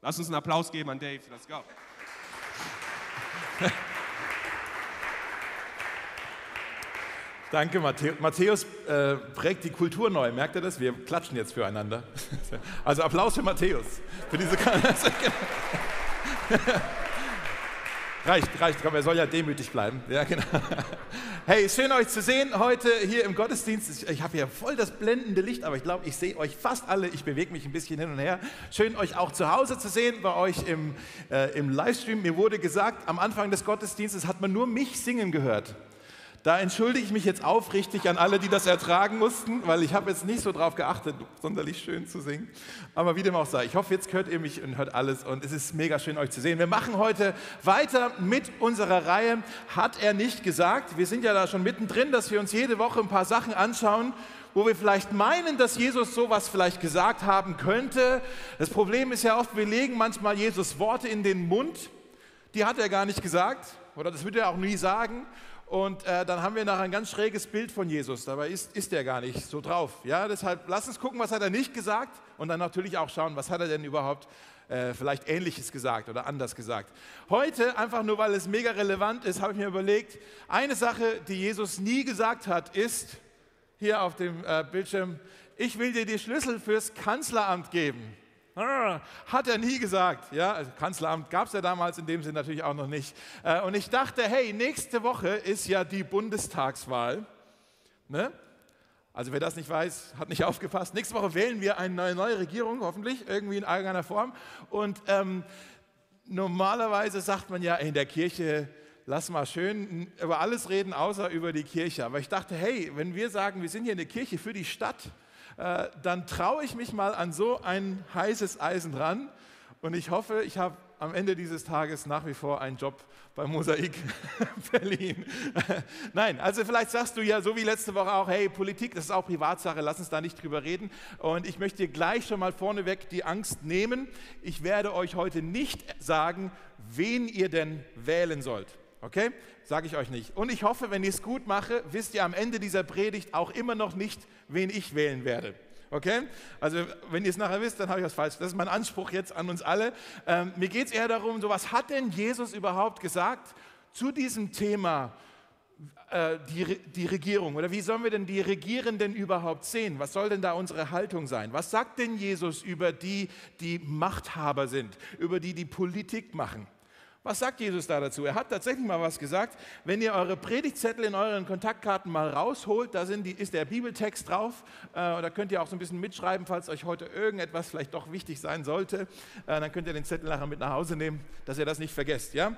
Lass uns einen Applaus geben an Dave. Let's go. Danke, Matthäus äh, prägt die Kultur neu. Merkt ihr das? Wir klatschen jetzt füreinander. Also Applaus für Matthäus. Für diese reicht, reicht, komm, er soll ja demütig bleiben. Ja, genau. Hey, schön euch zu sehen heute hier im Gottesdienst. Ich, ich habe hier voll das blendende Licht, aber ich glaube, ich sehe euch fast alle. Ich bewege mich ein bisschen hin und her. Schön euch auch zu Hause zu sehen, bei euch im, äh, im Livestream. Mir wurde gesagt, am Anfang des Gottesdienstes hat man nur mich singen gehört. Da entschuldige ich mich jetzt aufrichtig an alle, die das ertragen mussten, weil ich habe jetzt nicht so darauf geachtet, sonderlich schön zu singen. Aber wie dem auch sei, ich hoffe, jetzt hört ihr mich und hört alles und es ist mega schön, euch zu sehen. Wir machen heute weiter mit unserer Reihe Hat er nicht gesagt? Wir sind ja da schon mittendrin, dass wir uns jede Woche ein paar Sachen anschauen, wo wir vielleicht meinen, dass Jesus sowas vielleicht gesagt haben könnte. Das Problem ist ja oft, wir legen manchmal Jesus Worte in den Mund, die hat er gar nicht gesagt oder das würde er auch nie sagen. Und äh, dann haben wir nachher ein ganz schräges Bild von Jesus. Dabei ist, ist er gar nicht so drauf. Ja, deshalb lass uns gucken, was hat er nicht gesagt und dann natürlich auch schauen, was hat er denn überhaupt äh, vielleicht Ähnliches gesagt oder anders gesagt. Heute, einfach nur weil es mega relevant ist, habe ich mir überlegt, eine Sache, die Jesus nie gesagt hat, ist, hier auf dem äh, Bildschirm, ich will dir die Schlüssel fürs Kanzleramt geben. Ah, hat er nie gesagt. Ja, also Kanzleramt gab es ja damals in dem Sinne natürlich auch noch nicht. Äh, und ich dachte, hey, nächste Woche ist ja die Bundestagswahl. Ne? Also wer das nicht weiß, hat nicht aufgepasst. Nächste Woche wählen wir eine neue Regierung, hoffentlich, irgendwie in irgendeiner Form. Und ähm, normalerweise sagt man ja in der Kirche, lass mal schön über alles reden, außer über die Kirche. Aber ich dachte, hey, wenn wir sagen, wir sind hier in der Kirche für die Stadt, äh, dann traue ich mich mal an so ein heißes Eisen ran. Und ich hoffe, ich habe am Ende dieses Tages nach wie vor einen Job bei Mosaik Berlin. Nein, also vielleicht sagst du ja so wie letzte Woche auch, hey, Politik, das ist auch Privatsache, lass uns da nicht drüber reden. Und ich möchte dir gleich schon mal vorneweg die Angst nehmen. Ich werde euch heute nicht sagen, wen ihr denn wählen sollt. Okay? Sage ich euch nicht. Und ich hoffe, wenn ich es gut mache, wisst ihr am Ende dieser Predigt auch immer noch nicht, wen ich wählen werde. Okay? Also, wenn ihr es nachher wisst, dann habe ich was falsch. Das ist mein Anspruch jetzt an uns alle. Ähm, mir geht es eher darum, so was hat denn Jesus überhaupt gesagt zu diesem Thema äh, die, die Regierung? Oder wie sollen wir denn die Regierenden überhaupt sehen? Was soll denn da unsere Haltung sein? Was sagt denn Jesus über die, die Machthaber sind, über die, die Politik machen? Was sagt Jesus da dazu? Er hat tatsächlich mal was gesagt. Wenn ihr eure Predigtzettel in euren Kontaktkarten mal rausholt, da die, ist der Bibeltext drauf. Äh, da könnt ihr auch so ein bisschen mitschreiben, falls euch heute irgendetwas vielleicht doch wichtig sein sollte. Äh, dann könnt ihr den Zettel nachher mit nach Hause nehmen, dass ihr das nicht vergesst. Ja?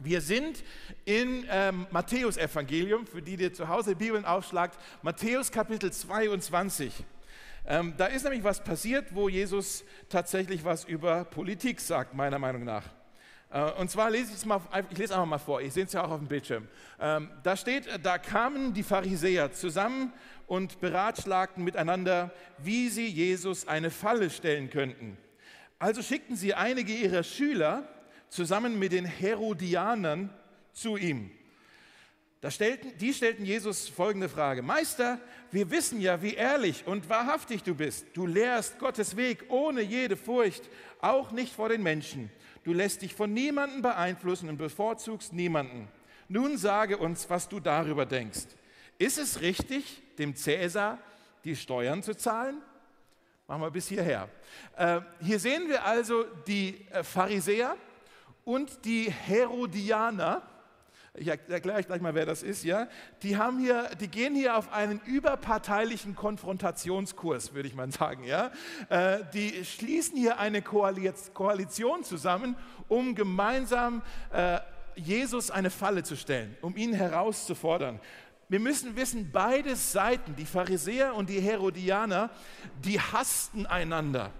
Wir sind in ähm, Matthäus Evangelium, für die, die zu Hause Bibeln aufschlagt, Matthäus Kapitel 22. Ähm, da ist nämlich was passiert, wo Jesus tatsächlich was über Politik sagt, meiner Meinung nach. Äh, und zwar lese ich es mal, ich lese einfach mal vor, ich sehe es ja auch auf dem Bildschirm. Ähm, da steht, da kamen die Pharisäer zusammen und beratschlagten miteinander, wie sie Jesus eine Falle stellen könnten. Also schickten sie einige ihrer Schüler zusammen mit den Herodianern zu ihm. Stellten, die stellten Jesus folgende Frage. Meister, wir wissen ja, wie ehrlich und wahrhaftig du bist. Du lehrst Gottes Weg ohne jede Furcht, auch nicht vor den Menschen. Du lässt dich von niemandem beeinflussen und bevorzugst niemanden. Nun sage uns, was du darüber denkst. Ist es richtig, dem Cäsar die Steuern zu zahlen? Machen wir bis hierher. Äh, hier sehen wir also die äh, Pharisäer und die Herodianer ich erkläre euch gleich mal, wer das ist, ja, die, haben hier, die gehen hier auf einen überparteilichen Konfrontationskurs, würde ich mal sagen. Ja. Äh, die schließen hier eine Koalition zusammen, um gemeinsam äh, Jesus eine Falle zu stellen, um ihn herauszufordern. Wir müssen wissen, beide Seiten, die Pharisäer und die Herodianer, die hassten einander.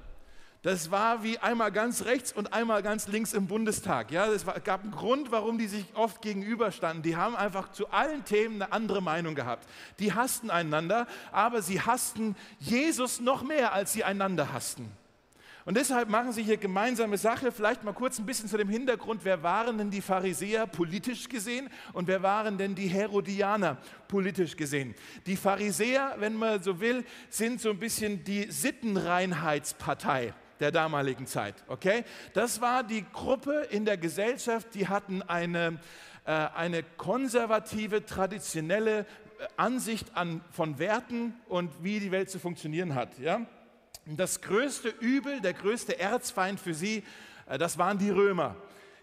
Das war wie einmal ganz rechts und einmal ganz links im Bundestag. Ja, es gab einen Grund, warum die sich oft gegenüberstanden. Die haben einfach zu allen Themen eine andere Meinung gehabt. Die hassten einander, aber sie hassten Jesus noch mehr, als sie einander hassten. Und deshalb machen sie hier gemeinsame Sache. Vielleicht mal kurz ein bisschen zu dem Hintergrund. Wer waren denn die Pharisäer politisch gesehen und wer waren denn die Herodianer politisch gesehen? Die Pharisäer, wenn man so will, sind so ein bisschen die Sittenreinheitspartei. Der damaligen Zeit. Okay? Das war die Gruppe in der Gesellschaft, die hatten eine, äh, eine konservative, traditionelle äh, Ansicht an, von Werten und wie die Welt zu funktionieren hat. Ja? Das größte Übel, der größte Erzfeind für sie, äh, das waren die Römer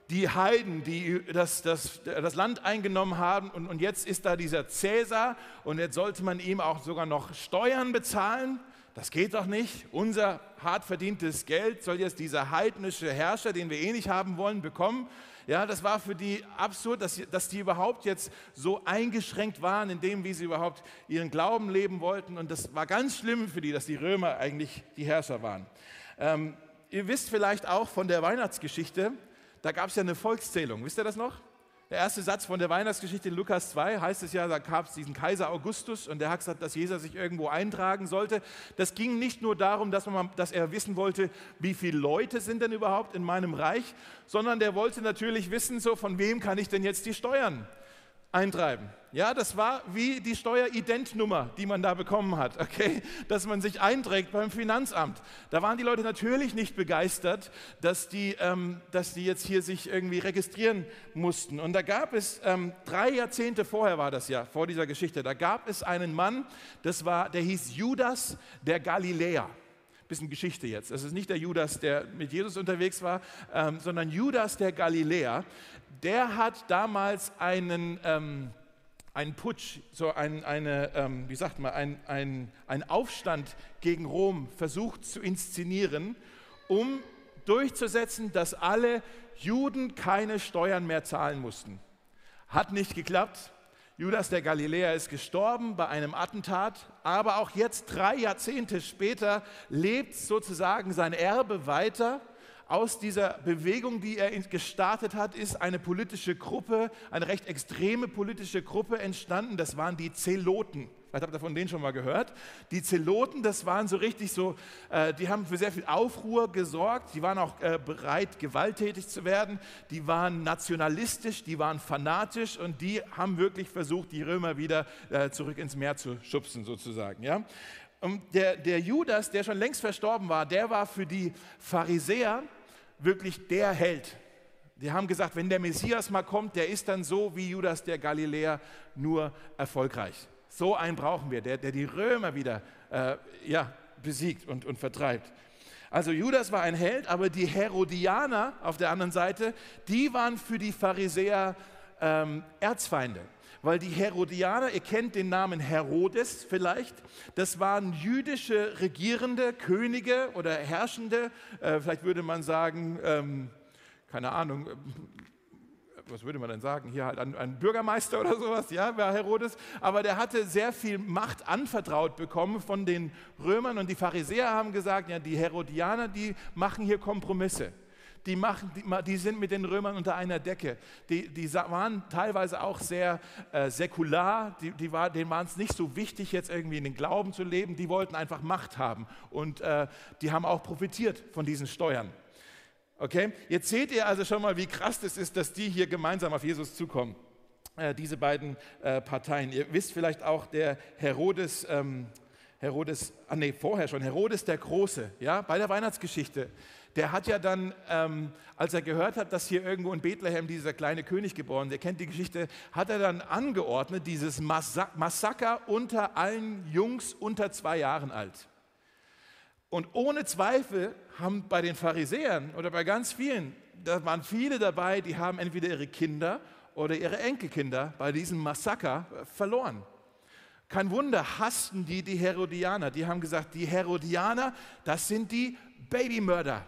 die Heiden, die das, das, das Land eingenommen haben. Und, und jetzt ist da dieser Cäsar und jetzt sollte man ihm auch sogar noch Steuern bezahlen. Das geht doch nicht. Unser hart verdientes Geld soll jetzt dieser heidnische Herrscher, den wir eh nicht haben wollen, bekommen. Ja, das war für die absurd, dass, dass die überhaupt jetzt so eingeschränkt waren in dem, wie sie überhaupt ihren Glauben leben wollten. Und das war ganz schlimm für die, dass die Römer eigentlich die Herrscher waren. Ähm, ihr wisst vielleicht auch von der Weihnachtsgeschichte, da gab es ja eine Volkszählung. Wisst ihr das noch? Der erste Satz von der Weihnachtsgeschichte in Lukas 2 heißt es ja, da gab es diesen Kaiser Augustus und der hat gesagt, dass Jesus sich irgendwo eintragen sollte. Das ging nicht nur darum, dass, man, dass er wissen wollte, wie viele Leute sind denn überhaupt in meinem Reich, sondern der wollte natürlich wissen, so von wem kann ich denn jetzt die Steuern eintreiben. Ja, das war wie die Steueridentnummer, die man da bekommen hat, okay? Dass man sich einträgt beim Finanzamt. Da waren die Leute natürlich nicht begeistert, dass die, ähm, dass die jetzt hier sich irgendwie registrieren mussten. Und da gab es, ähm, drei Jahrzehnte vorher war das ja, vor dieser Geschichte, da gab es einen Mann, das war, der hieß Judas der Galiläer bisschen Geschichte jetzt. Es ist nicht der Judas, der mit Jesus unterwegs war, ähm, sondern Judas der Galiläer der hat damals einen, ähm, einen Putsch, so ein, eine, ähm, wie sagt man, ein, ein, ein Aufstand gegen Rom versucht zu inszenieren, um durchzusetzen, dass alle Juden keine Steuern mehr zahlen mussten. Hat nicht geklappt. Judas der Galiläer ist gestorben bei einem Attentat, aber auch jetzt, drei Jahrzehnte später, lebt sozusagen sein Erbe weiter aus dieser Bewegung, die er gestartet hat, ist eine politische Gruppe, eine recht extreme politische Gruppe entstanden. Das waren die Zeloten. Vielleicht habt ihr von denen schon mal gehört. Die Zeloten, das waren so richtig so, äh, die haben für sehr viel Aufruhr gesorgt. Die waren auch äh, bereit, gewalttätig zu werden. Die waren nationalistisch, die waren fanatisch und die haben wirklich versucht, die Römer wieder äh, zurück ins Meer zu schubsen, sozusagen. Ja? Und der, der Judas, der schon längst verstorben war, der war für die Pharisäer wirklich der Held. Die haben gesagt, wenn der Messias mal kommt, der ist dann so wie Judas der Galiläer, nur erfolgreich. So einen brauchen wir, der, der die Römer wieder äh, ja, besiegt und, und vertreibt. Also Judas war ein Held, aber die Herodianer auf der anderen Seite, die waren für die Pharisäer ähm, Erzfeinde weil die Herodianer, ihr kennt den Namen Herodes vielleicht, das waren jüdische regierende Könige oder Herrschende, äh, vielleicht würde man sagen, ähm, keine Ahnung, äh, was würde man denn sagen, hier halt ein, Bürgermeister oder sowas, ja, war Herodes, aber der hatte sehr viel Macht anvertraut bekommen von den Römern. Und die Pharisäer haben gesagt, ja, die Herodianer, die machen hier Kompromisse die, machen, die, die, sind mit den Römern unter einer Decke. Die, die waren teilweise auch sehr äh, säkular, die, die war, denen war es nicht so wichtig, jetzt irgendwie in den Glauben zu leben, die wollten einfach Macht haben. Und äh, die haben auch profitiert von diesen Steuern. Okay, jetzt seht ihr also schon mal, wie krass das ist, dass die hier gemeinsam auf Jesus zukommen. Äh, diese beiden äh, Parteien. Ihr wisst vielleicht auch, der Herodes, ähm, Herodes, ah nee, vorher schon, Herodes der Große, ja, bei der Weihnachtsgeschichte der hat ja dann, ähm, als er gehört hat, dass hier irgendwo in Bethlehem dieser kleine König geboren, der kennt die Geschichte, hat er dann angeordnet, dieses Massaker unter allen Jungs unter zwei Jahren alt. Und ohne Zweifel haben bei den Pharisäern oder bei ganz vielen, da waren viele dabei, die haben entweder ihre Kinder oder ihre Enkelkinder bei diesem Massaker verloren. Kein Wunder, hassten die die Herodianer. Die haben gesagt, die Herodianer, das sind die Babymörder.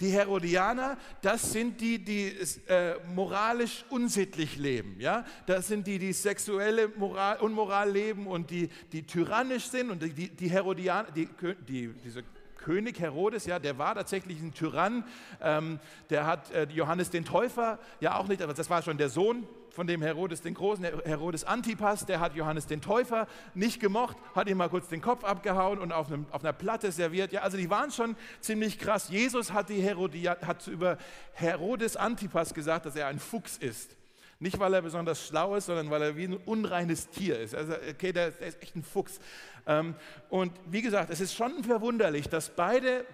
Die Herodianer, das sind die, die äh, moralisch unsittlich leben. Ja? Das sind die, die sexuelle Moral, Unmoral leben und die, die tyrannisch sind. Und die, die Herodianer, die, die, diese König Herodes, ja, der war tatsächlich ein Tyrann. Ähm, der hat äh, Johannes den Täufer ja auch nicht, aber das war schon der Sohn von dem Herodes den Großen, Herodes Antipas, der hat Johannes den Täufer nicht gemocht, hat ihm mal kurz den Kopf abgehauen und auf, einem, auf einer Platte serviert. Ja, also die waren schon ziemlich krass. Jesus hat, die Herodia, hat über Herodes Antipas gesagt, dass er ein Fuchs ist. Nicht, weil er besonders schlau ist, sondern weil er wie ein unreines Tier ist. Also, okay, der, der ist echt ein Fuchs. Ähm, und wie gesagt, es ist schon verwunderlich, dass beide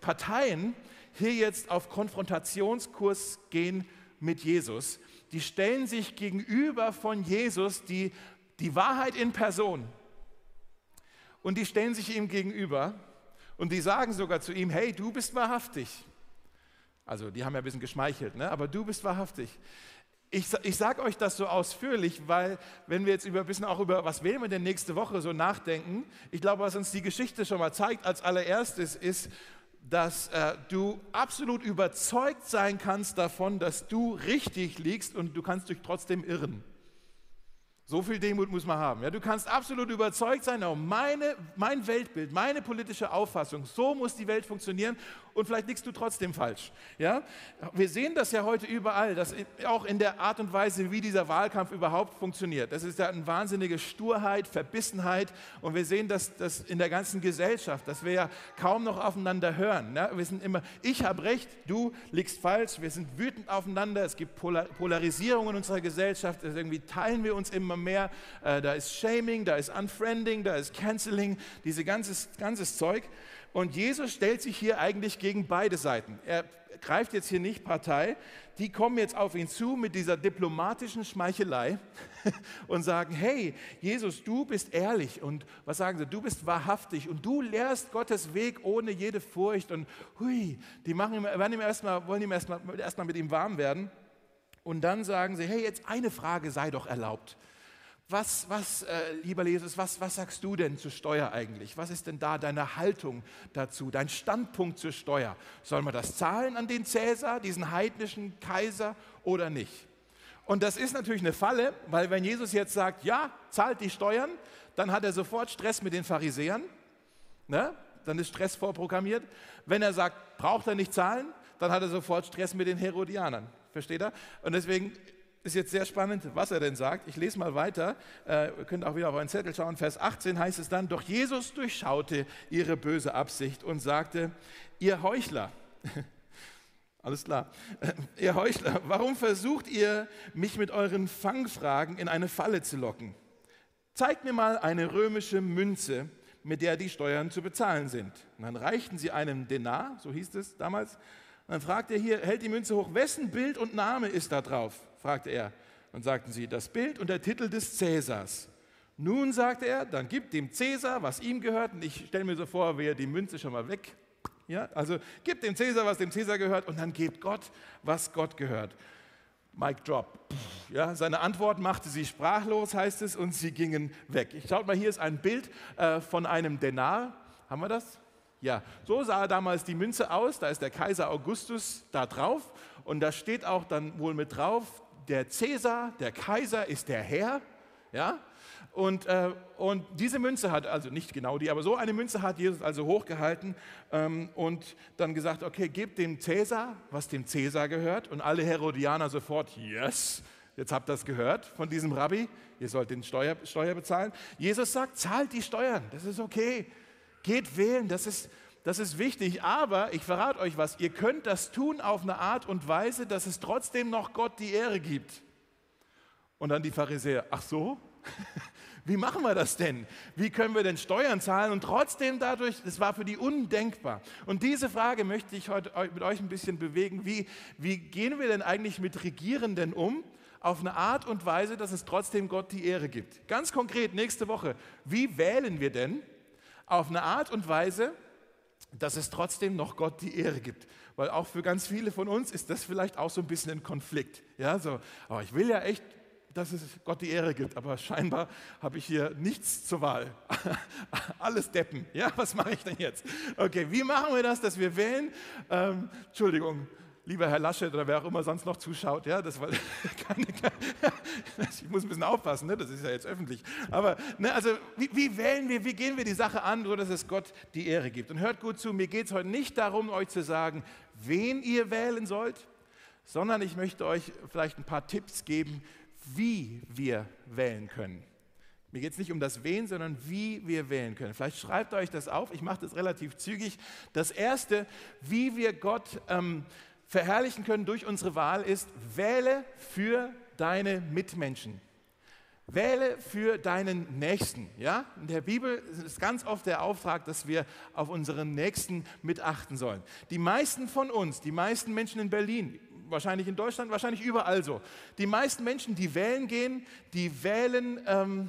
Parteien hier jetzt auf Konfrontationskurs gehen mit Jesus. Die stellen sich gegenüber von Jesus die, die Wahrheit in Person. Und die stellen sich ihm gegenüber und die sagen sogar zu ihm, hey, du bist wahrhaftig. Also die haben ja ein bisschen geschmeichelt, ne? aber du bist wahrhaftig. Ich, ich sage euch das so ausführlich, weil wenn wir jetzt über ein bisschen auch über, was wählen wir denn nächste Woche so nachdenken, ich glaube, was uns die Geschichte schon mal zeigt als allererstes ist, dass äh, du absolut überzeugt sein kannst davon, dass du richtig liegst und du kannst dich trotzdem irren. So viel Demut muss man haben. Ja, du kannst absolut überzeugt sein, oh, meine, mein Weltbild, meine politische Auffassung, so muss die Welt funktionieren und vielleicht liegst du trotzdem falsch. Ja? Wir sehen das ja heute überall, dass auch in der Art und Weise, wie dieser Wahlkampf überhaupt funktioniert. Das ist ja eine wahnsinnige Sturheit, Verbissenheit und wir sehen das, das in der ganzen Gesellschaft, dass wir ja kaum noch aufeinander hören. Ja? Wir sind immer, ich habe recht, du liegst falsch, wir sind wütend aufeinander, es gibt Polar Polarisierung in unserer Gesellschaft, also irgendwie teilen wir uns immer mehr, äh, da ist Shaming, da ist Unfriending, da ist Canceling, dieses ganzes, ganzes Zeug. Und Jesus stellt sich hier eigentlich gegen beide Seiten. Er greift jetzt hier nicht Partei. Die kommen jetzt auf ihn zu mit dieser diplomatischen Schmeichelei und sagen, hey, Jesus, du bist ehrlich. Und was sagen sie? Du bist wahrhaftig und du lehrst Gottes Weg ohne jede Furcht. Und hui, die machen ihm, ihm erstmal, wollen ihm erstmal, erstmal mit ihm warm werden. Und dann sagen sie, hey, jetzt eine Frage sei doch erlaubt was, was äh, lieber Jesus, was, was sagst du denn zur Steuer eigentlich? Was ist denn da deine Haltung dazu, dein Standpunkt zur Steuer? Soll man das zahlen an den Cäsar, diesen heidnischen Kaiser oder nicht? Und das ist natürlich eine Falle, weil wenn Jesus jetzt sagt, ja, zahlt die Steuern, dann hat er sofort Stress mit den Pharisäern. Ne? Dann ist Stress vorprogrammiert. Wenn er sagt, braucht er nicht zahlen, dann hat er sofort Stress mit den Herodianern. Versteht er? Und deswegen ist jetzt sehr spannend, was er denn sagt. Ich lese mal weiter. Äh, ihr könnt auch wieder auf euren Zettel schauen. Vers 18 heißt es dann, doch Jesus durchschaute ihre böse Absicht und sagte, ihr Heuchler, alles klar, ihr Heuchler, warum versucht ihr, mich mit euren Fangfragen in eine Falle zu locken? Zeigt mir mal eine römische Münze, mit der die Steuern zu bezahlen sind. Und dann reichten sie einem Denar, so hieß es damals, dann fragt er hier, hält die Münze hoch, wessen Bild und Name ist da drauf? Fragte er. Und sagten sie, das Bild und der Titel des Cäsars. Nun, sagte er, dann gibt dem Cäsar, was ihm gehört. Und ich stelle mir so vor, wie er die Münze schon mal weg. Ja, also gibt dem Cäsar, was dem Cäsar gehört, und dann gebt Gott, was Gott gehört. Mic drop. Ja, seine Antwort machte sie sprachlos, heißt es, und sie gingen weg. Ich schaut mal, hier ist ein Bild äh, von einem Denar. Haben wir das? Ja, so sah damals die Münze aus. Da ist der Kaiser Augustus da drauf. Und da steht auch dann wohl mit drauf, der Cäsar, der Kaiser ist der Herr. Ja? Und, äh, und diese Münze hat, also nicht genau die, aber so eine Münze hat Jesus also hochgehalten ähm, und dann gesagt, okay, gebt dem Cäsar, was dem Cäsar gehört. Und alle Herodianer sofort, yes, jetzt habt ihr das gehört von diesem Rabbi, ihr sollt den Steuer, Steuer bezahlen. Jesus sagt, zahlt die Steuern, das ist okay. Geht wählen, das ist, das ist wichtig, aber ich verrate euch was, ihr könnt das tun auf eine Art und Weise, dass es trotzdem noch Gott die Ehre gibt. Und dann die Pharisäer, ach so? Wie machen wir das denn? Wie können wir denn Steuern zahlen und trotzdem dadurch, das war für die undenkbar. Und diese Frage möchte ich heute mit euch ein bisschen bewegen. Wie, wie gehen wir denn eigentlich mit Regierenden um? Auf eine Art und Weise, dass es trotzdem Gott die Ehre gibt. Ganz konkret nächste Woche. Wie wählen wir denn? auf eine Art und Weise, dass es trotzdem noch Gott die Ehre gibt. Weil auch für ganz viele von uns ist das vielleicht auch so ein bisschen ein Konflikt. Ja, so, oh, ich will ja echt, dass es Gott die Ehre gibt, aber scheinbar habe ich hier nichts zur Wahl. Alles deppen. Ja, was mache ich denn jetzt? Okay, wie machen wir das, dass wir wählen? Ähm, Entschuldigung, lieber Herr Laschet oder wer auch immer sonst noch zuschaut, ja, das war keine, keine, ich muss ein bisschen aufpassen, ne, das ist ja jetzt öffentlich. Aber ne, also wie, wie, wählen wir, wie gehen wir die Sache an, so dass es Gott die Ehre gibt? Und hört gut zu, mir geht es heute nicht darum, euch zu sagen, wen ihr wählen sollt, sondern ich möchte euch vielleicht ein paar Tipps geben, wie wir wählen können. Mir geht es nicht um das Wen, sondern wie wir wählen können. Vielleicht schreibt euch das auf, ich mache das relativ zügig. Das Erste, wie wir Gott ähm, verherrlichen können durch unsere Wahl ist, wähle für deine Mitmenschen. Wähle für deinen Nächsten. Ja? In der Bibel ist ganz oft der Auftrag, dass wir auf unseren Nächsten mitachten sollen. Die meisten von uns, die meisten Menschen in Berlin, wahrscheinlich in Deutschland, wahrscheinlich überall so, die meisten Menschen, die wählen gehen, die wählen ähm,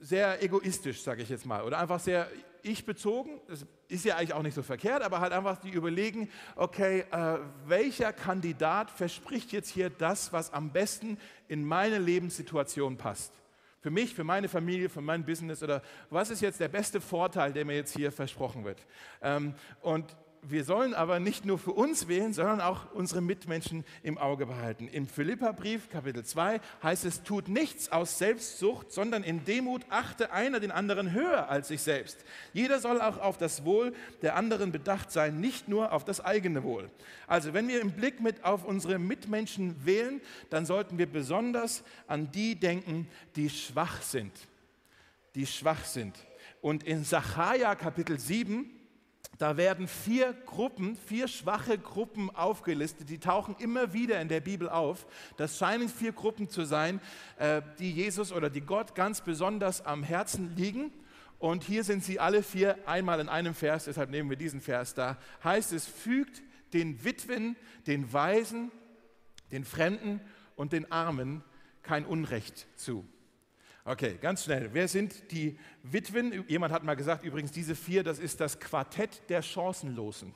sehr egoistisch, sage ich jetzt mal, oder einfach sehr ich bezogen. Das ist ja eigentlich auch nicht so verkehrt, aber halt einfach die überlegen, okay, äh, welcher Kandidat verspricht jetzt hier das, was am besten in meine Lebenssituation passt? Für mich, für meine Familie, für mein Business oder was ist jetzt der beste Vorteil, der mir jetzt hier versprochen wird? Ähm, und wir sollen aber nicht nur für uns wählen, sondern auch unsere Mitmenschen im Auge behalten. Im Philipperbrief, Kapitel 2, heißt es, tut nichts aus Selbstsucht, sondern in Demut achte einer den anderen höher als sich selbst. Jeder soll auch auf das Wohl der anderen bedacht sein, nicht nur auf das eigene Wohl. Also wenn wir im Blick mit auf unsere Mitmenschen wählen, dann sollten wir besonders an die denken, die schwach sind. Die schwach sind. Und in Sacharja Kapitel 7, da werden vier Gruppen, vier schwache Gruppen aufgelistet, die tauchen immer wieder in der Bibel auf. Das scheinen vier Gruppen zu sein, äh, die Jesus oder die Gott ganz besonders am Herzen liegen. Und hier sind sie alle vier einmal in einem Vers, deshalb nehmen wir diesen Vers da. Heißt es, fügt den Witwen, den Waisen, den Fremden und den Armen kein Unrecht zu. Okay, ganz schnell. Wer sind die Witwen? Jemand hat mal gesagt, übrigens, diese vier, das ist das Quartett der Chancenlosen.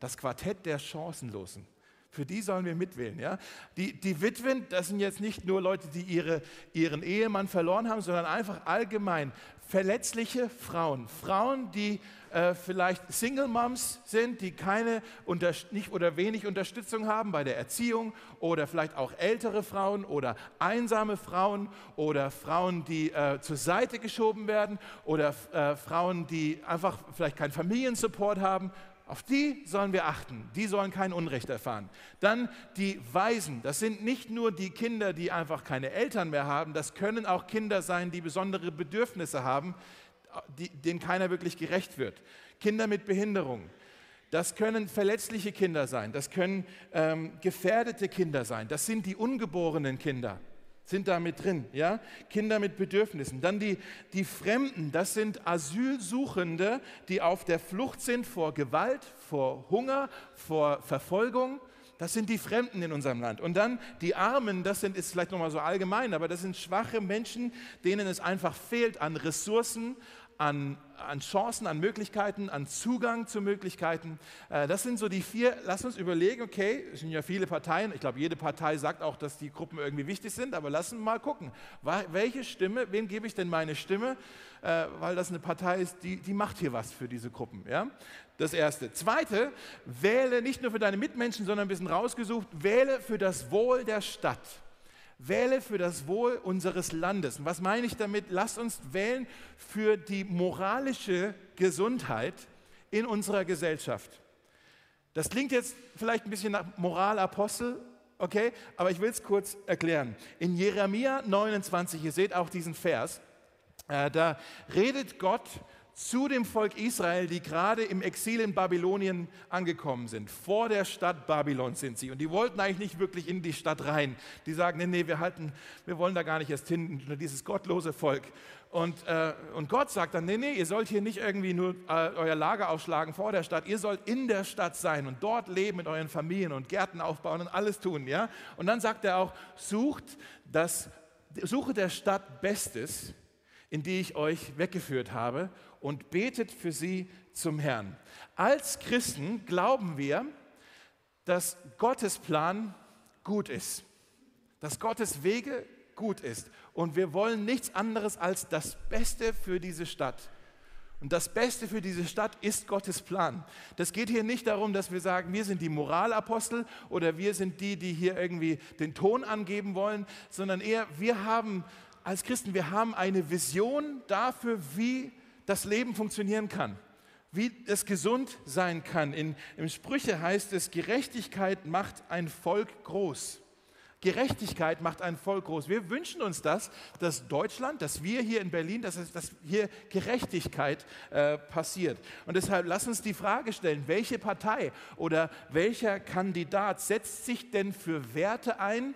Das Quartett der Chancenlosen. Für die sollen wir mitwählen. Ja? Die, die Witwen, das sind jetzt nicht nur Leute, die ihre, ihren Ehemann verloren haben, sondern einfach allgemein verletzliche Frauen. Frauen, die äh, vielleicht Single Moms sind, die keine unter, nicht oder wenig Unterstützung haben bei der Erziehung oder vielleicht auch ältere Frauen oder einsame Frauen oder Frauen, die äh, zur Seite geschoben werden oder äh, Frauen, die einfach vielleicht keinen Familiensupport haben auf die sollen wir achten. Die sollen kein Unrecht erfahren. Dann die Waisen. Das sind nicht nur die Kinder, die einfach keine Eltern mehr haben. Das können auch Kinder sein, die besondere Bedürfnisse haben, die, denen keiner wirklich gerecht wird. Kinder mit Behinderung. Das können verletzliche Kinder sein. Das können ähm, gefährdete Kinder sein. Das sind die ungeborenen Kinder sind da mit drin, ja? Kinder mit Bedürfnissen. Dann die, die Fremden, das sind Asylsuchende, die auf der Flucht sind vor Gewalt, vor Hunger, vor Verfolgung. Das sind die Fremden in unserem Land. Und dann die Armen, das sind, ist vielleicht nochmal so allgemein, aber das sind schwache Menschen, denen es einfach fehlt an Ressourcen, an, an Chancen, an Möglichkeiten, an Zugang zu Möglichkeiten. Äh, das sind so die vier. Lass uns überlegen, okay, es sind ja viele Parteien. Ich glaube, jede Partei sagt auch, dass die Gruppen irgendwie wichtig sind, aber lass uns mal gucken. Welche Stimme, wem gebe ich denn meine Stimme? Äh, weil das eine Partei ist, die, die macht hier was für diese Gruppen. Ja? Das Erste. Zweite, wähle nicht nur für deine Mitmenschen, sondern ein bisschen rausgesucht, wähle für das Wohl der Stadt. Wähle für das Wohl unseres Landes. Und was meine ich damit? Lasst uns wählen für die moralische Gesundheit in unserer Gesellschaft. Das klingt jetzt vielleicht ein bisschen nach Moralapostel, okay, aber ich will es kurz erklären. In Jeremia 29, ihr seht auch diesen Vers, äh, da redet Gott zu dem Volk Israel, die gerade im Exil in Babylonien angekommen sind. Vor der Stadt Babylon sind sie. Und die wollten eigentlich nicht wirklich in die Stadt rein. Die sagen, nee, nee, wir, halten, wir wollen da gar nicht erst hin, dieses gottlose Volk. Und, äh, und Gott sagt dann, nee, nee, ihr sollt hier nicht irgendwie nur äh, euer Lager aufschlagen vor der Stadt. Ihr sollt in der Stadt sein und dort leben mit euren Familien und Gärten aufbauen und alles tun. Ja? Und dann sagt er auch, sucht das, suche der Stadt Bestes, in die ich euch weggeführt habe und betet für sie zum Herrn. Als Christen glauben wir, dass Gottes Plan gut ist, dass Gottes Wege gut ist. Und wir wollen nichts anderes als das Beste für diese Stadt. Und das Beste für diese Stadt ist Gottes Plan. Das geht hier nicht darum, dass wir sagen, wir sind die Moralapostel oder wir sind die, die hier irgendwie den Ton angeben wollen, sondern eher, wir haben als Christen, wir haben eine Vision dafür, wie das Leben funktionieren kann, wie es gesund sein kann. In, Im Sprüche heißt es, Gerechtigkeit macht ein Volk groß. Gerechtigkeit macht ein Volk groß. Wir wünschen uns das, dass Deutschland, dass wir hier in Berlin, dass, dass hier Gerechtigkeit äh, passiert. Und deshalb lass uns die Frage stellen, welche Partei oder welcher Kandidat setzt sich denn für Werte ein,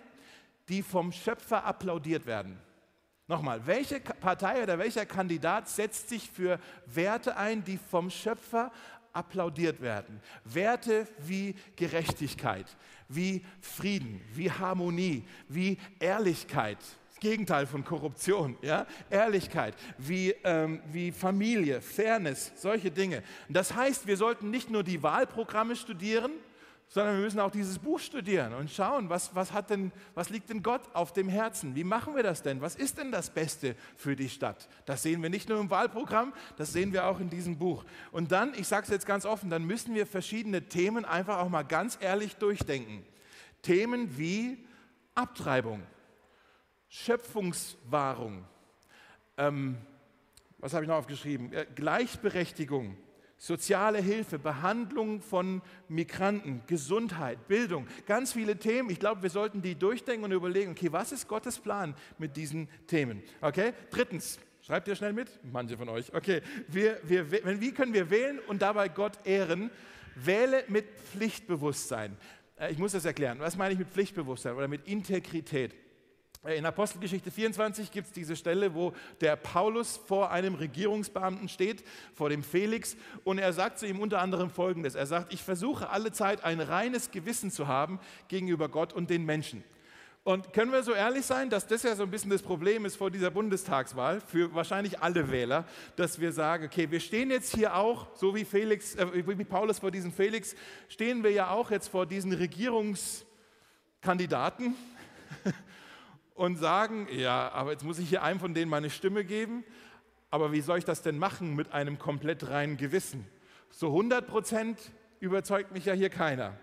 die vom Schöpfer applaudiert werden? Nochmal, welche Partei oder welcher Kandidat setzt sich für Werte ein, die vom Schöpfer applaudiert werden? Werte wie Gerechtigkeit, wie Frieden, wie Harmonie, wie Ehrlichkeit, Gegenteil von Korruption, ja? Ehrlichkeit, wie, ähm, wie Familie, Fairness, solche Dinge. Das heißt, wir sollten nicht nur die Wahlprogramme studieren, sondern wir müssen auch dieses Buch studieren und schauen, was, was, hat denn, was liegt denn Gott auf dem Herzen? Wie machen wir das denn? Was ist denn das Beste für die Stadt? Das sehen wir nicht nur im Wahlprogramm, das sehen wir auch in diesem Buch. Und dann, ich sage es jetzt ganz offen, dann müssen wir verschiedene Themen einfach auch mal ganz ehrlich durchdenken. Themen wie Abtreibung, Schöpfungswahrung, ähm, was habe ich noch aufgeschrieben? Äh, Gleichberechtigung, soziale Hilfe, Behandlung von Migranten, Gesundheit, Bildung, ganz viele Themen. Ich glaube, wir sollten die durchdenken und überlegen, okay, was ist Gottes Plan mit diesen Themen? Okay? Drittens, schreibt ihr schnell mit? Manche von euch. Okay, wir, wir, wie können wir wählen und dabei Gott ehren? Wähle mit Pflichtbewusstsein. Äh, ich muss das erklären. Was meine ich mit Pflichtbewusstsein oder mit Integrität? Äh, in Apostelgeschichte 24 gibt es diese Stelle, wo der Paulus vor einem Regierungsbeamten steht, vor dem Felix, und er sagt zu ihm unter anderem Folgendes. Er sagt, ich versuche alle Zeit ein reines Gewissen zu haben gegenüber Gott und den Menschen. Und können wir so ehrlich sein, dass das ja so ein bisschen das Problem ist vor dieser Bundestagswahl für wahrscheinlich alle Wähler, dass wir sagen, okay, wir stehen jetzt hier auch, so wie, Felix, äh, wie Paulus vor diesem Felix, stehen wir ja auch jetzt vor diesen Regierungskandidaten und sagen, ja, aber jetzt muss ich hier einem von denen meine Stimme geben, aber wie soll ich das denn machen mit einem komplett reinen Gewissen? So 100 Prozent überzeugt mich ja hier keiner.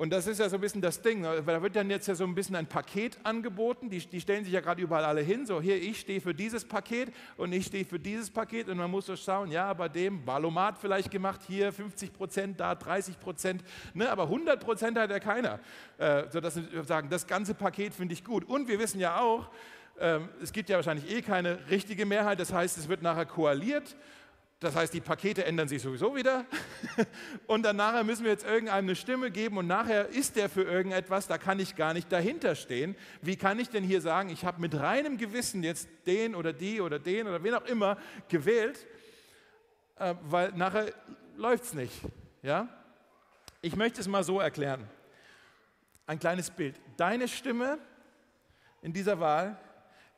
Und das ist ja so ein bisschen das Ding. Ne? Da wird dann jetzt ja so ein bisschen ein Paket angeboten. Die, die stellen sich ja gerade überall alle hin. So, hier, ich stehe für dieses Paket und ich stehe für dieses Paket. Und man muss so schauen, ja, bei dem Valomat vielleicht gemacht, hier 50 Prozent, da 30 Prozent. Ne, aber 100 Prozent hat ja keiner. Äh, sodass wir sagen, das ganze Paket finde ich gut. Und wir wissen ja auch, äh, es gibt ja wahrscheinlich eh keine richtige Mehrheit. Das heißt, es wird nachher koaliert. Das heißt, die Pakete ändern sich sowieso wieder. Und dann nachher müssen wir jetzt irgendeinem eine Stimme geben und nachher ist der für irgendetwas, da kann ich gar nicht dahinter stehen. Wie kann ich denn hier sagen, ich habe mit reinem Gewissen jetzt den oder die oder den oder wen auch immer gewählt, äh, weil nachher läuft es nicht. Ja? Ich möchte es mal so erklären. Ein kleines Bild. Deine Stimme in dieser Wahl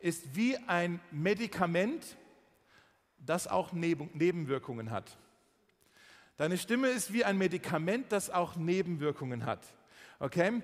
ist wie ein Medikament, das auch Nebenwirkungen hat. Deine Stimme ist wie ein Medikament, das auch Nebenwirkungen hat. Okay?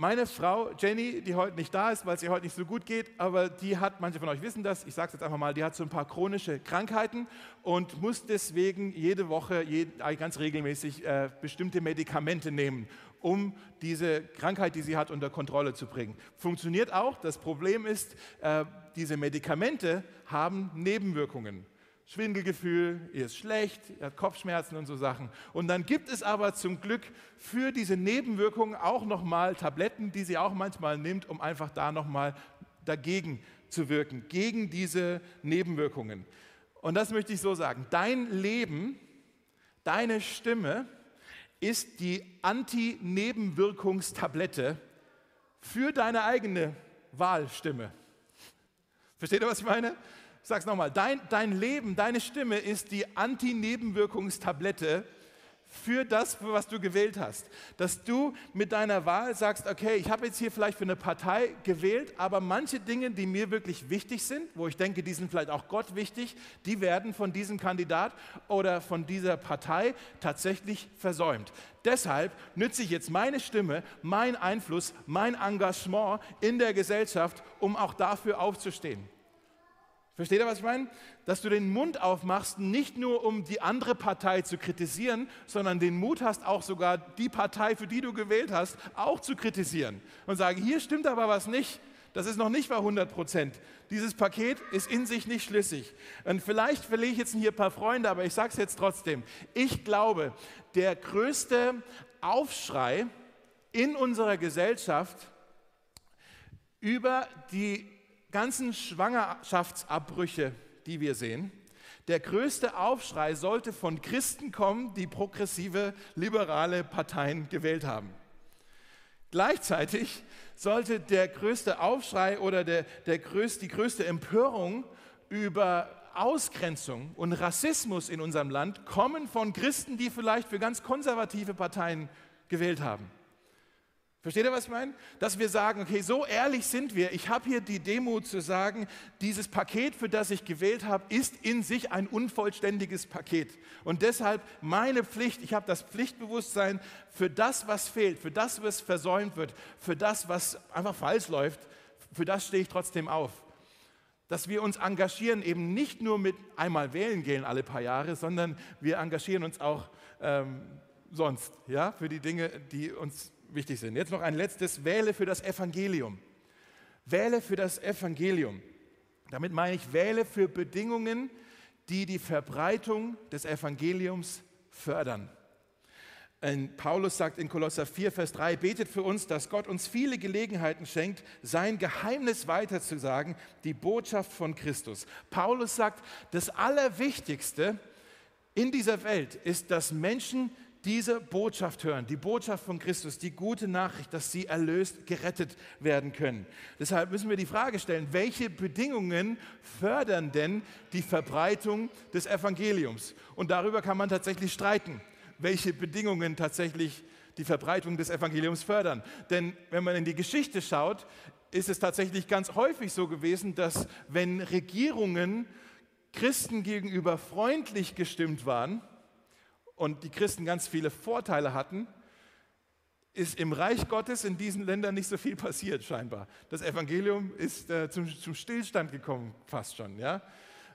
Meine Frau Jenny, die heute nicht da ist, weil es ihr heute nicht so gut geht, aber die hat, manche von euch wissen das, ich sage es jetzt einfach mal, die hat so ein paar chronische Krankheiten und muss deswegen jede Woche jede, ganz regelmäßig äh, bestimmte Medikamente nehmen, um diese Krankheit, die sie hat, unter Kontrolle zu bringen. Funktioniert auch. Das Problem ist, äh, diese Medikamente haben Nebenwirkungen. Schwindelgefühl, ihr ist schlecht, ihr hat Kopfschmerzen und so Sachen. Und dann gibt es aber zum Glück für diese Nebenwirkungen auch nochmal Tabletten, die sie auch manchmal nimmt, um einfach da nochmal dagegen zu wirken, gegen diese Nebenwirkungen. Und das möchte ich so sagen. Dein Leben, deine Stimme ist die Anti-Nebenwirkungstablette für deine eigene Wahlstimme. Versteht ihr, was ich meine? Es nochmal, dein, dein Leben, deine Stimme ist die Anti-Nebenwirkungstablette für das, für was du gewählt hast. Dass du mit deiner Wahl sagst, okay, ich habe jetzt hier vielleicht für eine Partei gewählt, aber manche Dinge, die mir wirklich wichtig sind, wo ich denke, die sind vielleicht auch Gott wichtig, die werden von diesem Kandidat oder von dieser Partei tatsächlich versäumt. Deshalb nütze ich jetzt meine Stimme, mein Einfluss, mein Engagement in der Gesellschaft, um auch dafür aufzustehen. Versteht ihr, was ich meine? Dass du den Mund aufmachst, nicht nur um die andere Partei zu kritisieren, sondern den Mut hast, auch sogar die Partei, für die du gewählt hast, auch zu kritisieren. Und sagen, hier stimmt aber was nicht. Das ist noch nicht bei 100 Prozent. Dieses Paket ist in sich nicht schlüssig. Und vielleicht verliere ich jetzt hier ein paar Freunde, aber ich sage es jetzt trotzdem. Ich glaube, der größte Aufschrei in unserer Gesellschaft über die ganzen Schwangerschaftsabbrüche, die wir sehen, der größte Aufschrei sollte von Christen kommen, die progressive, liberale Parteien gewählt haben. Gleichzeitig sollte der größte Aufschrei oder der, der größte, die größte Empörung über Ausgrenzung und Rassismus in unserem Land kommen von Christen, die vielleicht für ganz konservative Parteien gewählt haben. Versteht ihr, was ich meine? Dass wir sagen, okay, so ehrlich sind wir. Ich habe hier die Demo zu sagen, dieses Paket, für das ich gewählt habe, ist in sich ein unvollständiges Paket. Und deshalb meine Pflicht, ich habe das Pflichtbewusstsein für das, was fehlt, für das, was versäumt wird, für das, was einfach falsch läuft, für das stehe ich trotzdem auf. Dass wir uns engagieren, eben nicht nur mit einmal wählen gehen alle paar Jahre, sondern wir engagieren uns auch ähm, sonst, ja, für die Dinge, die uns wichtig sind. Jetzt noch ein letztes, wähle für das Evangelium. Wähle für das Evangelium. Damit meine ich, wähle für Bedingungen, die die Verbreitung des Evangeliums fördern. Und Paulus sagt in Kolosser 4, Vers 3, betet für uns, dass Gott uns viele Gelegenheiten schenkt, sein Geheimnis weiterzusagen, die Botschaft von Christus. Paulus sagt, das Allerwichtigste in dieser Welt ist, dass Menschen diese Botschaft hören, die Botschaft von Christus, die gute Nachricht, dass sie erlöst, gerettet werden können. Deshalb müssen wir die Frage stellen, welche Bedingungen fördern denn die Verbreitung des Evangeliums? Und darüber kann man tatsächlich streiten, welche Bedingungen tatsächlich die Verbreitung des Evangeliums fördern. Denn wenn man in die Geschichte schaut, ist es tatsächlich ganz häufig so gewesen, dass wenn Regierungen Christen gegenüber freundlich gestimmt waren, und die Christen ganz viele Vorteile hatten, ist im Reich Gottes in diesen Ländern nicht so viel passiert scheinbar. Das Evangelium ist äh, zum, zum, Stillstand gekommen, fast schon. Ja?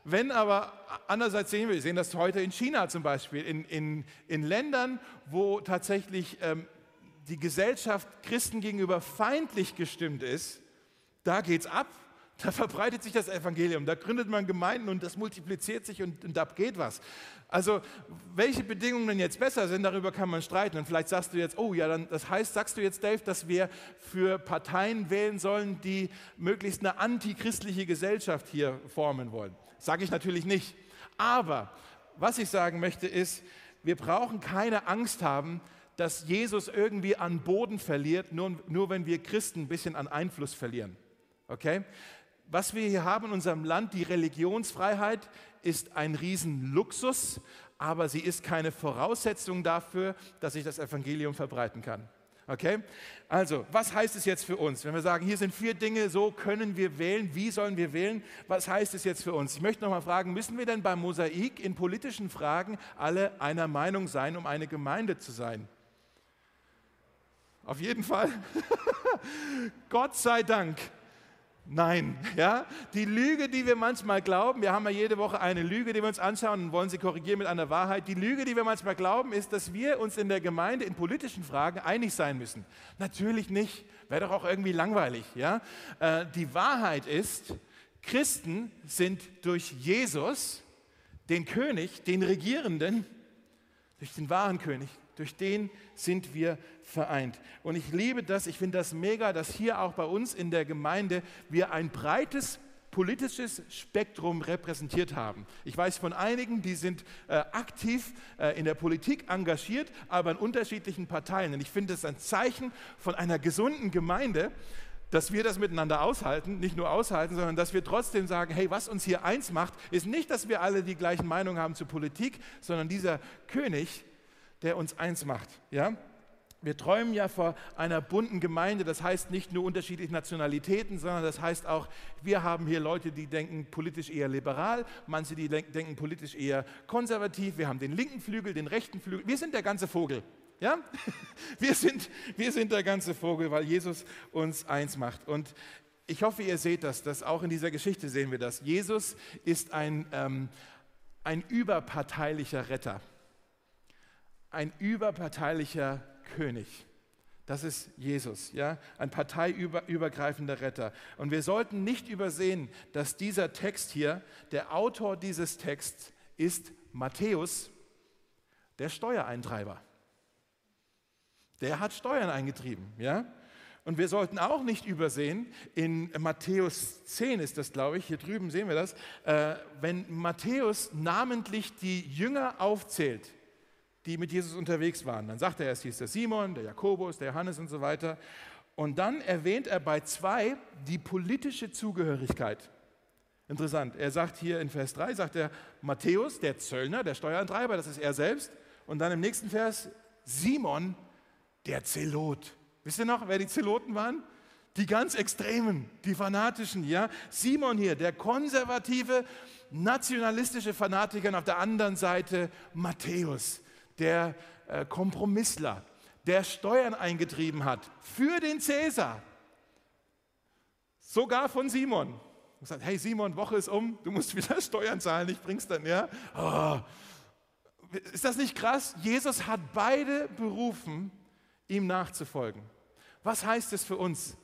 Wenn aber, andererseits sehen wir, wir sehen das heute in China zum Beispiel, in, in, in Ländern, wo tatsächlich ähm, die Gesellschaft Christen gegenüber feindlich gestimmt ist, da geht es ab, da verbreitet sich das Evangelium, da gründet man Gemeinden und das multipliziert sich und, und da geht was. Also, welche Bedingungen jetzt besser sind, darüber kann man streiten. Und vielleicht sagst du jetzt, oh ja, dann, das heißt, sagst du jetzt, Dave, dass wir für Parteien wählen sollen, die möglichst eine antichristliche Gesellschaft hier formen wollen. Sage ich natürlich nicht. Aber was ich sagen möchte ist, wir brauchen keine Angst haben, dass Jesus irgendwie an Boden verliert, nur, nur wenn wir Christen ein bisschen an Einfluss verlieren. Okay? Was wir hier haben in unserem Land, die Religionsfreiheit, ist ein Riesenluxus, aber sie ist keine Voraussetzung dafür, dass ich das Evangelium verbreiten kann. Okay? Also, was heißt es jetzt für uns? Wenn wir sagen, hier sind vier Dinge, so können wir wählen, wie sollen wir wählen? Was heißt es jetzt für uns? Ich möchte noch mal fragen, müssen wir denn beim Mosaik in politischen Fragen alle einer Meinung sein, um eine Gemeinde zu sein? Auf jeden Fall. Gott sei Dank Nein, ja, die Lüge, die wir manchmal glauben, wir haben ja jede Woche eine Lüge, die wir uns anschauen und wollen sie korrigieren mit einer Wahrheit. Die Lüge, die wir manchmal glauben, ist, dass wir uns in der Gemeinde in politischen Fragen einig sein müssen. Natürlich nicht, wäre doch auch irgendwie langweilig, ja. Äh, die Wahrheit ist, Christen sind durch Jesus, den König, den Regierenden, durch den wahren König, durch den sind wir vereint. Und ich liebe das, ich finde das mega, dass hier auch bei uns in der Gemeinde wir ein breites politisches Spektrum repräsentiert haben. Ich weiß von einigen, die sind äh, aktiv äh, in der Politik engagiert, aber in unterschiedlichen Parteien. Und ich finde es ein Zeichen von einer gesunden Gemeinde, dass wir das miteinander aushalten, nicht nur aushalten, sondern dass wir trotzdem sagen, hey, was uns hier eins macht, ist nicht, dass wir alle die gleichen Meinungen haben zur Politik, sondern dieser König, der uns eins macht. Ja? Wir träumen ja vor einer bunten Gemeinde, das heißt nicht nur unterschiedliche Nationalitäten, sondern das heißt auch, wir haben hier Leute, die denken politisch eher liberal, manche, die denken politisch eher konservativ, wir haben den linken Flügel, den rechten Flügel, wir sind der ganze Vogel. Ja? Wir, sind, wir sind der ganze Vogel, weil Jesus uns eins macht. Und ich hoffe, ihr seht das, dass auch in dieser Geschichte sehen wir das. Jesus ist ein, ähm, ein überparteilicher Retter ein überparteilicher König. Das ist Jesus, ja, ein parteiübergreifender Retter. Und wir sollten nicht übersehen, dass dieser Text hier, der Autor dieses Texts ist Matthäus, der Steuereintreiber. Der hat Steuern eingetrieben, ja? Und wir sollten auch nicht übersehen, in Matthäus 10 ist das, glaube ich, hier drüben sehen wir das, äh, wenn Matthäus namentlich die Jünger aufzählt, die mit Jesus unterwegs waren. Dann sagt er, es hieß der Simon, der Jakobus, der Johannes und so weiter. Und dann erwähnt er bei zwei die politische Zugehörigkeit. Interessant. Er sagt hier in Vers 3, sagt er Matthäus, der Zöllner, der Steuerantreiber, das ist er selbst. Und dann im nächsten Vers Simon, der Zelot. Wisst ihr noch, wer die Zeloten waren? Die ganz Extremen, die Fanatischen, ja. Simon hier, der konservative, nationalistische Fanatiker. Und auf der anderen Seite Matthäus, der äh, Kompromissler, der Steuern eingetrieben hat für den Cäsar. Sogar von Simon. Und sagt, hey Simon, Woche ist um, du musst wieder Steuern zahlen, ich bring's dann, ja. Oh. Ist das nicht krass? Jesus hat beide berufen, ihm nachzufolgen. Was heißt es für uns?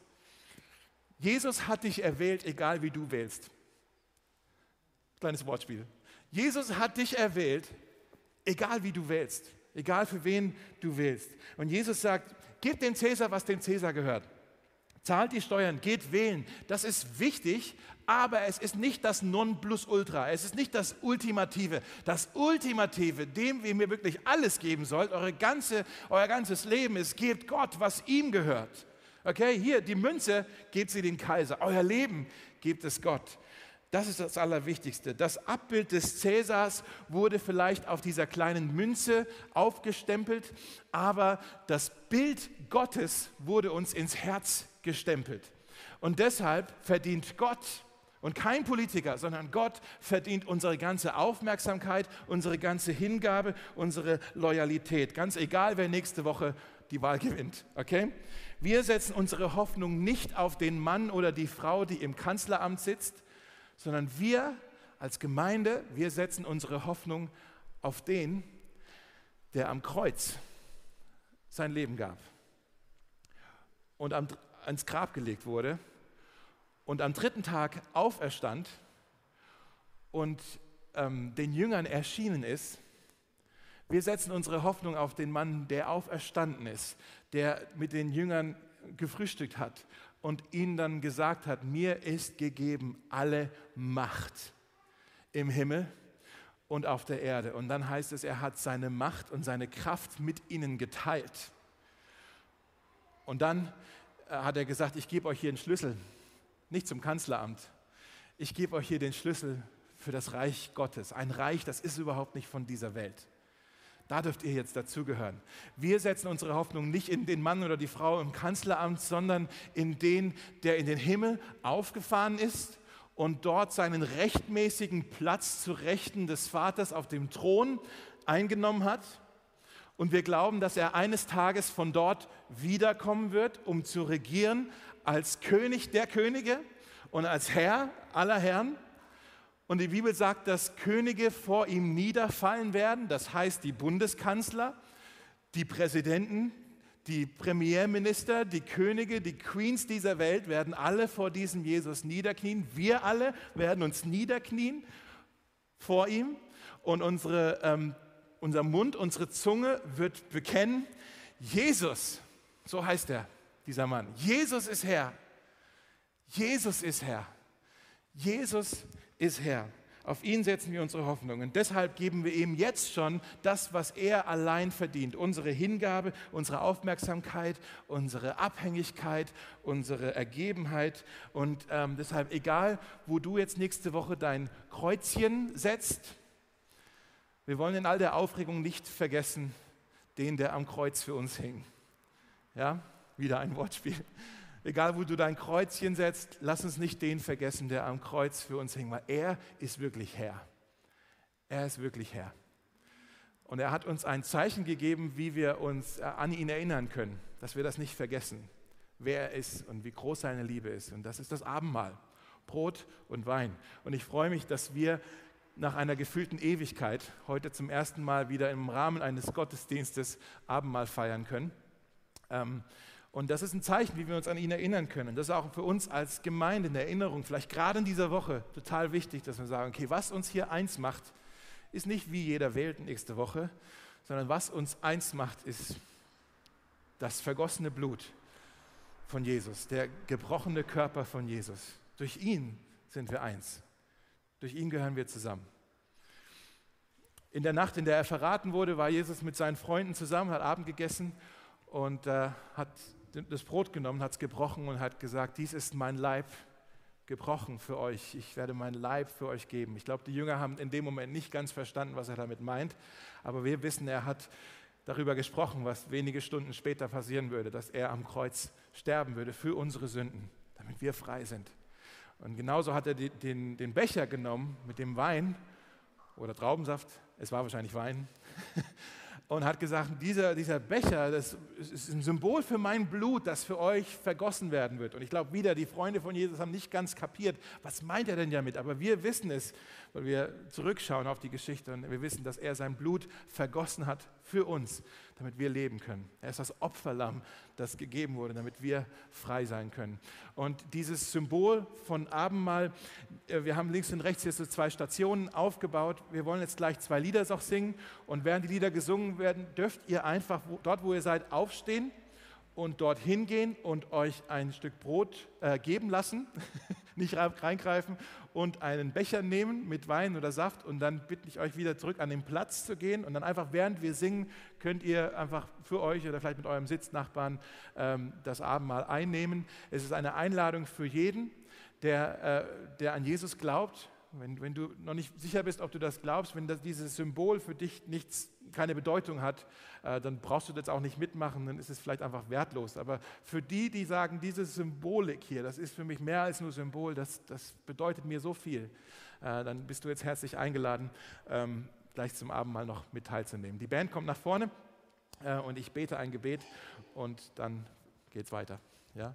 Jesus hat dich erwählt, egal wie du wählst. Kleines Wortspiel. Jesus hat dich erwählt, egal wie du wählst, egal für wen du wählst. Und Jesus sagt, gib dem Cäsar, was dem Cäsar gehört. Zahlt die Steuern, geht wählen. Das ist wichtig, aber es ist nicht das Nonplusultra. Es ist nicht das Ultimative. Das Ultimative, dem ihr mir wirklich alles geben sollt, eure ganze, euer ganzes Leben ist, gebt Gott, was ihm gehört. Okay, hier die Münze, gebt sie dem Kaiser. Euer Leben gebt es Gott. Das ist das Allerwichtigste. Das Abbild des Cäsars wurde vielleicht auf dieser kleinen Münze aufgestempelt, aber das Bild Gottes wurde uns ins Herz gestempelt. Und deshalb verdient Gott und kein Politiker, sondern Gott verdient unsere ganze Aufmerksamkeit, unsere ganze Hingabe, unsere Loyalität. Ganz egal, wer nächste Woche die Wahl gewinnt. Okay? Wir setzen unsere Hoffnung nicht auf den Mann oder die Frau, die im Kanzleramt sitzt, sondern wir als Gemeinde, wir setzen unsere Hoffnung auf den, der am Kreuz sein Leben gab und am, ans Grab gelegt wurde und am dritten Tag auferstand und ähm, den Jüngern erschienen ist. Wir setzen unsere Hoffnung auf den Mann, der auferstanden ist, der mit den Jüngern gefrühstückt hat und ihnen dann gesagt hat, mir ist gegeben alle Macht im Himmel und auf der Erde. Und dann heißt es, er hat seine Macht und seine Kraft mit ihnen geteilt. Und dann äh, hat er gesagt, ich gebe euch hier einen Schlüssel, nicht zum Kanzleramt, ich gebe euch hier den Schlüssel für das Reich Gottes. Ein Reich, das ist überhaupt nicht von dieser Welt. Da dürft ihr jetzt dazugehören. Wir setzen unsere Hoffnung nicht in den Mann oder die Frau im Kanzleramt, sondern in den, der in den Himmel aufgefahren ist und dort seinen rechtmäßigen Platz zu Rechten des Vaters auf dem Thron eingenommen hat. Und wir glauben, dass er eines Tages von dort wiederkommen wird, um zu regieren als König der Könige und als Herr aller Herren. Und die Bibel sagt, dass Könige vor ihm niederfallen werden, das heißt die Bundeskanzler, die Präsidenten, die Premierminister, die Könige, die Queens dieser Welt werden alle vor diesem Jesus niederknien. Wir alle werden uns niederknien vor ihm und unsere, ähm, unser Mund, unsere Zunge wird bekennen, Jesus, so heißt er, dieser Mann. Jesus ist Herr. Jesus ist Herr. Jesus ist Herr. Auf ihn setzen wir unsere Hoffnung. Und deshalb geben wir ihm jetzt schon das, was er allein verdient. Unsere Hingabe, unsere Aufmerksamkeit, unsere Abhängigkeit, unsere Ergebenheit. Und ähm, deshalb, egal, wo du jetzt nächste Woche dein Kreuzchen setzt, wir wollen in all der Aufregung nicht vergessen, den, der am Kreuz für uns hing. Ja, wieder ein Wortspiel. Egal, wo du dein Kreuzchen setzt, lass uns nicht den vergessen, der am Kreuz für uns hing, weil er ist wirklich Herr. Er ist wirklich Herr. Und er hat uns ein Zeichen gegeben, wie wir uns äh, an ihn erinnern können, dass wir das nicht vergessen, wer er ist und wie groß seine Liebe ist. Und das ist das Abendmahl, Brot und Wein. Und ich freue mich, dass wir nach einer gefühlten Ewigkeit heute zum ersten Mal wieder im Rahmen eines Gottesdienstes Abendmahl feiern können. Ähm, und das ist ein Zeichen, wie wir uns an ihn erinnern können. Das ist auch für uns als Gemeinde eine Erinnerung, vielleicht gerade in dieser Woche total wichtig, dass wir sagen, okay, was uns hier eins macht, ist nicht wie jeder wählt nächste Woche, sondern was uns eins macht, ist das vergossene Blut von Jesus, der gebrochene Körper von Jesus. Durch ihn sind wir eins. Durch ihn gehören wir zusammen. In der Nacht, in der er verraten wurde, war Jesus mit seinen Freunden zusammen, hat Abend gegessen und äh, hat das Brot genommen, hat es gebrochen und hat gesagt, dies ist mein Leib gebrochen für euch. Ich werde mein Leib für euch geben. Ich glaube, die Jünger haben in dem Moment nicht ganz verstanden, was er damit meint, aber wir wissen, er hat darüber gesprochen, was wenige Stunden später passieren würde, dass er am Kreuz sterben würde für unsere Sünden, damit wir frei sind. Und genauso hat er den, den Becher genommen mit dem Wein oder Traubensaft, es war wahrscheinlich Wein, und hat gesagt, dieser, dieser Becher, das ist ein Symbol für mein Blut, das für euch vergossen werden wird. Und ich glaube wieder, die Freunde von Jesus haben nicht ganz kapiert, was meint er denn damit? Aber wir wissen es, weil wir zurückschauen auf die Geschichte und wir wissen, dass er sein Blut vergossen hat für uns, damit wir leben können. Er ist das Opferlamm, das gegeben wurde, damit wir frei sein können. Und dieses Symbol von Abendmahl, äh, wir haben links und rechts hier so zwei Stationen aufgebaut. Wir wollen jetzt gleich zwei Lieder auch singen. Und während die Lieder gesungen werden, dürft ihr einfach dort, wo ihr seid, aufstehen und dorthin gehen und euch ein Stück Brot äh, geben lassen, nicht reingreifen und einen Becher nehmen mit Wein oder Saft und dann bitte ich euch wieder zurück an den Platz zu gehen und dann einfach während wir singen, könnt ihr einfach für euch oder vielleicht mit eurem Sitznachbarn ähm, das Abendmahl einnehmen. Es ist eine Einladung für jeden, der, äh, der an Jesus glaubt wenn, wenn, du noch nicht sicher bist, ob du das glaubst, wenn das, dieses Symbol für dich nichts, keine Bedeutung hat, äh, dann brauchst du das auch nicht mitmachen, dann ist es vielleicht einfach wertlos. Aber für die, die sagen, diese Symbolik hier, das ist für mich mehr als nur Symbol, das, das bedeutet mir so viel, äh, dann bist du jetzt herzlich eingeladen, ähm, gleich zum Abendmahl noch mit teilzunehmen. Die Band kommt nach vorne äh, und ich bete ein Gebet und dann geht es weiter. Ja?